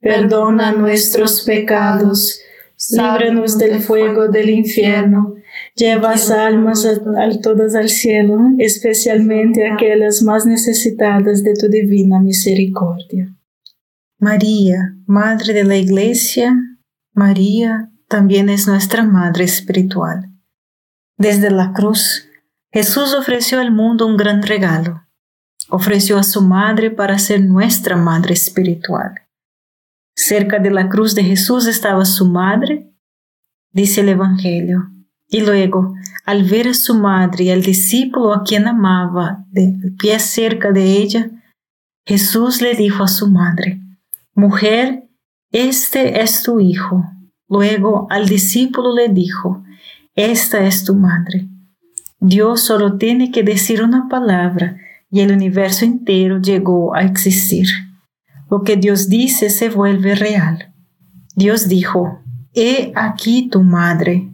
perdona nuestros pecados, líbranos del fuego del infierno, lleva almas a, todas al cielo, especialmente aquellas más necesitadas de tu divina misericordia. María, Madre de la Iglesia, María también es nuestra Madre espiritual. Desde la cruz, Jesús ofreció al mundo un gran regalo. Ofreció a su Madre para ser nuestra Madre espiritual. Cerca de la cruz de Jesús estaba su madre, dice el Evangelio. Y luego, al ver a su madre y al discípulo a quien amaba de pie cerca de ella, Jesús le dijo a su madre, Mujer, este es tu hijo. Luego al discípulo le dijo, Esta es tu madre. Dios solo tiene que decir una palabra y el universo entero llegó a existir. Lo que Dios dice se vuelve real. Dios dijo, He aquí tu madre.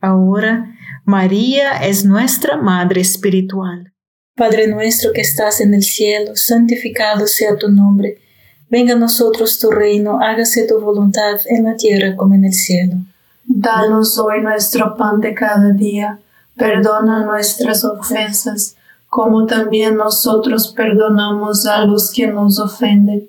Ahora María es nuestra madre espiritual. Padre nuestro que estás en el cielo, santificado sea tu nombre. Venga a nosotros tu reino, hágase tu voluntad en la tierra como en el cielo. Danos hoy nuestro pan de cada día. Perdona nuestras ofensas, como también nosotros perdonamos a los que nos ofenden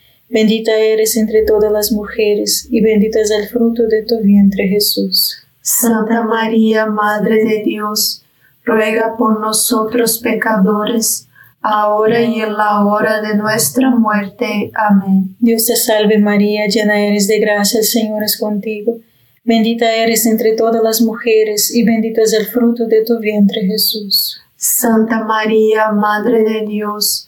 Bendita eres entre todas las mujeres y bendito es el fruto de tu vientre Jesús. Santa María, Madre de Dios, ruega por nosotros pecadores, ahora y en la hora de nuestra muerte. Amén. Dios te salve María, llena eres de gracia, el Señor es contigo. Bendita eres entre todas las mujeres y bendito es el fruto de tu vientre Jesús. Santa María, Madre de Dios,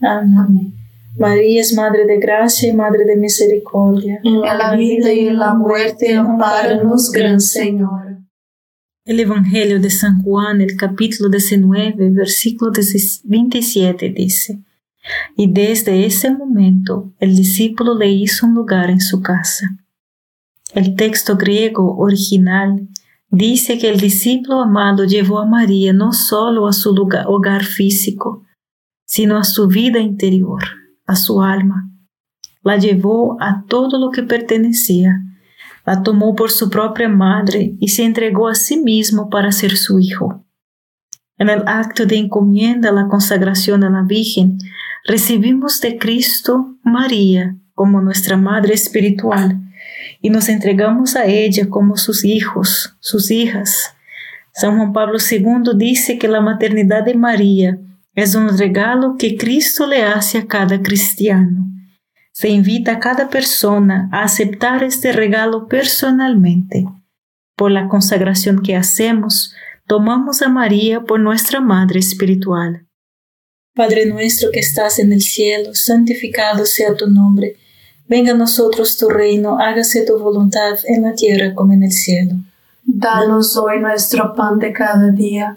Amén. María es Madre de Gracia y Madre de Misericordia. En la vida y en la muerte, amparanos, Gran Señor. El Evangelio de San Juan, el capítulo 19, versículo 27 dice, Y desde ese momento el discípulo le hizo un lugar en su casa. El texto griego original dice que el discípulo amado llevó a María no solo a su lugar, hogar físico, sino a su vida interior, a su alma. La llevó a todo lo que pertenecía, la tomó por su propia madre y se entregó a sí mismo para ser su hijo. En el acto de encomienda a la consagración a la Virgen, recibimos de Cristo María como nuestra Madre espiritual y nos entregamos a ella como sus hijos, sus hijas. San Juan Pablo II dice que la maternidad de María es un regalo que Cristo le hace a cada cristiano. Se invita a cada persona a aceptar este regalo personalmente. Por la consagración que hacemos, tomamos a María por nuestra Madre espiritual. Padre nuestro que estás en el cielo, santificado sea tu nombre. Venga a nosotros tu reino, hágase tu voluntad en la tierra como en el cielo. Danos hoy nuestro pan de cada día,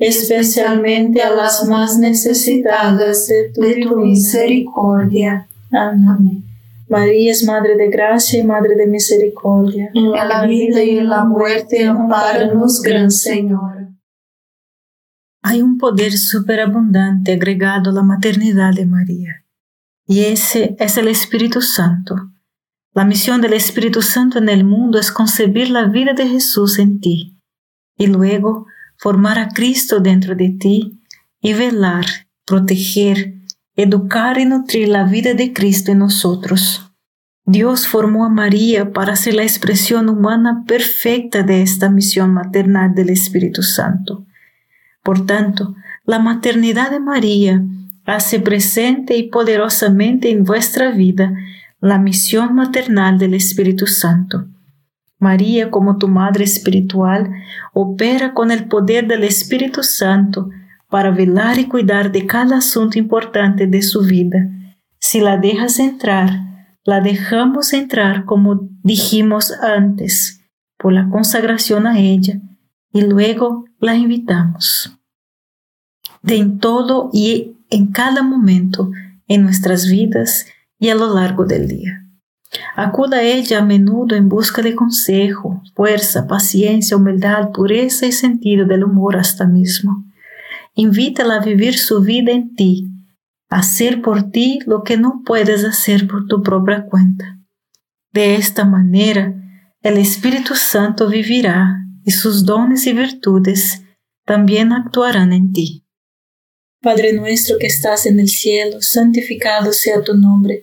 especialmente a las más necesitadas de tu, misericordia. Amén. María es Madre de Gracia y Madre de Misericordia. En la vida y en la muerte, amparanos, Gran Señor. Hay un poder superabundante agregado a la maternidad de María, y ese es el Espíritu Santo la misión del Espíritu Santo en el mundo es concebir la vida de Jesús en ti y luego formar a Cristo dentro de ti y velar, proteger, educar y nutrir la vida de Cristo en nosotros. Dios formó a María para ser la expresión humana perfecta de esta misión maternal del Espíritu Santo. Por tanto, la maternidad de María hace presente y poderosamente en vuestra vida la misión maternal del Espíritu Santo. María, como tu Madre Espiritual, opera con el poder del Espíritu Santo para velar y cuidar de cada asunto importante de su vida. Si la dejas entrar, la dejamos entrar como dijimos antes, por la consagración a ella, y luego la invitamos. De en todo y en cada momento en nuestras vidas, y a lo largo del día. Acuda a ella a menudo en busca de consejo, fuerza, paciencia, humildad, pureza y sentido del humor hasta mismo. Invítala a vivir su vida en ti hacer por ti lo que no puedes hacer por tu propia cuenta. De esta manera, el Espíritu Santo vivirá y sus dones y virtudes también actuarán en ti. Padre nuestro que estás en el cielo, santificado sea tu nombre.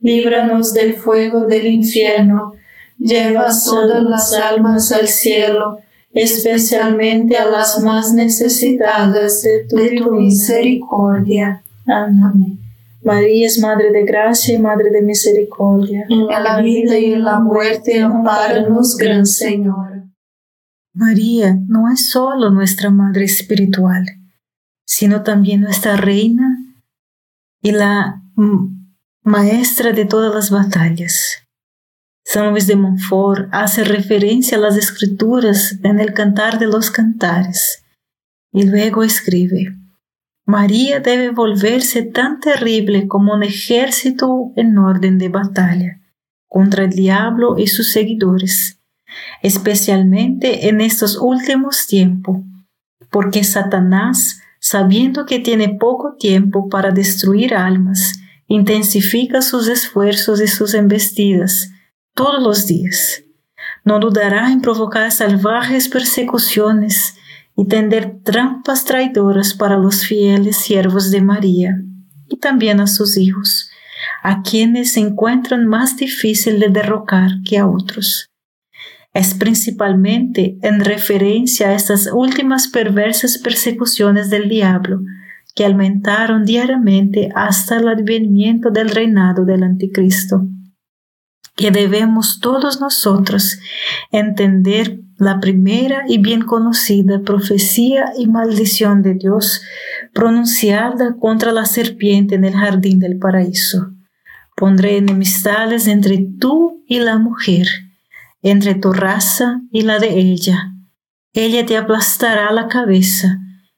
líbranos del fuego del infierno, lleva todas las almas al cielo, especialmente a las más necesitadas de tu, misericordia. Amén. María es Madre de Gracia y Madre de Misericordia. En la vida y en la muerte, amparanos, Gran Señor. María no es solo nuestra Madre espiritual, sino también nuestra Reina y la Maestra de todas las batallas. San Luis de Montfort hace referencia a las escrituras en el Cantar de los Cantares y luego escribe, María debe volverse tan terrible como un ejército en orden de batalla contra el diablo y sus seguidores, especialmente en estos últimos tiempos, porque Satanás, sabiendo que tiene poco tiempo para destruir almas intensifica sus esfuerzos y sus embestidas todos los días. No dudará en provocar salvajes persecuciones y tender trampas traidoras para los fieles siervos de María y también a sus hijos, a quienes se encuentran más difícil de derrocar que a otros. Es principalmente en referencia a estas últimas perversas persecuciones del diablo que aumentaron diariamente hasta el advenimiento del reinado del anticristo, que debemos todos nosotros entender la primera y bien conocida profecía y maldición de Dios pronunciada contra la serpiente en el jardín del paraíso. Pondré enemistades entre tú y la mujer, entre tu raza y la de ella. Ella te aplastará la cabeza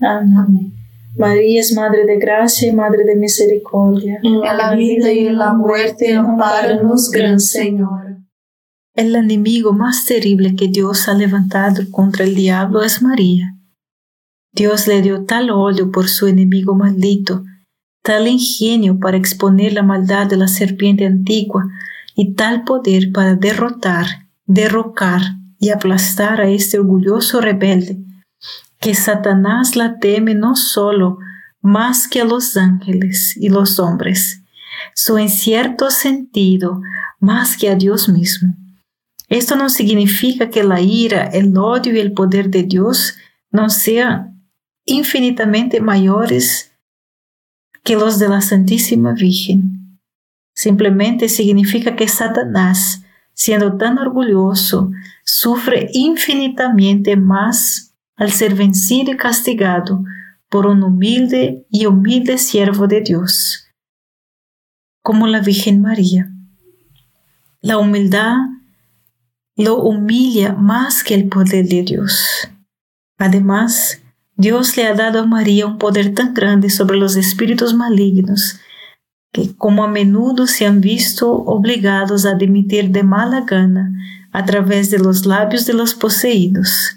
Amén. María es Madre de Gracia y Madre de Misericordia. En la vida y en la muerte, amparanos, Gran Señora. El enemigo más terrible que Dios ha levantado contra el diablo es María. Dios le dio tal odio por su enemigo maldito, tal ingenio para exponer la maldad de la serpiente antigua y tal poder para derrotar, derrocar y aplastar a este orgulloso rebelde que Satanás la teme no solo más que a los ángeles y los hombres, su en cierto sentido más que a Dios mismo. Esto no significa que la ira, el odio y el poder de Dios no sean infinitamente mayores que los de la Santísima Virgen. Simplemente significa que Satanás, siendo tan orgulloso, sufre infinitamente más al ser vencido y castigado por un humilde y humilde siervo de Dios, como la Virgen María. La humildad lo humilla más que el poder de Dios. Además, Dios le ha dado a María un poder tan grande sobre los espíritus malignos que como a menudo se han visto obligados a dimitir de mala gana a través de los labios de los poseídos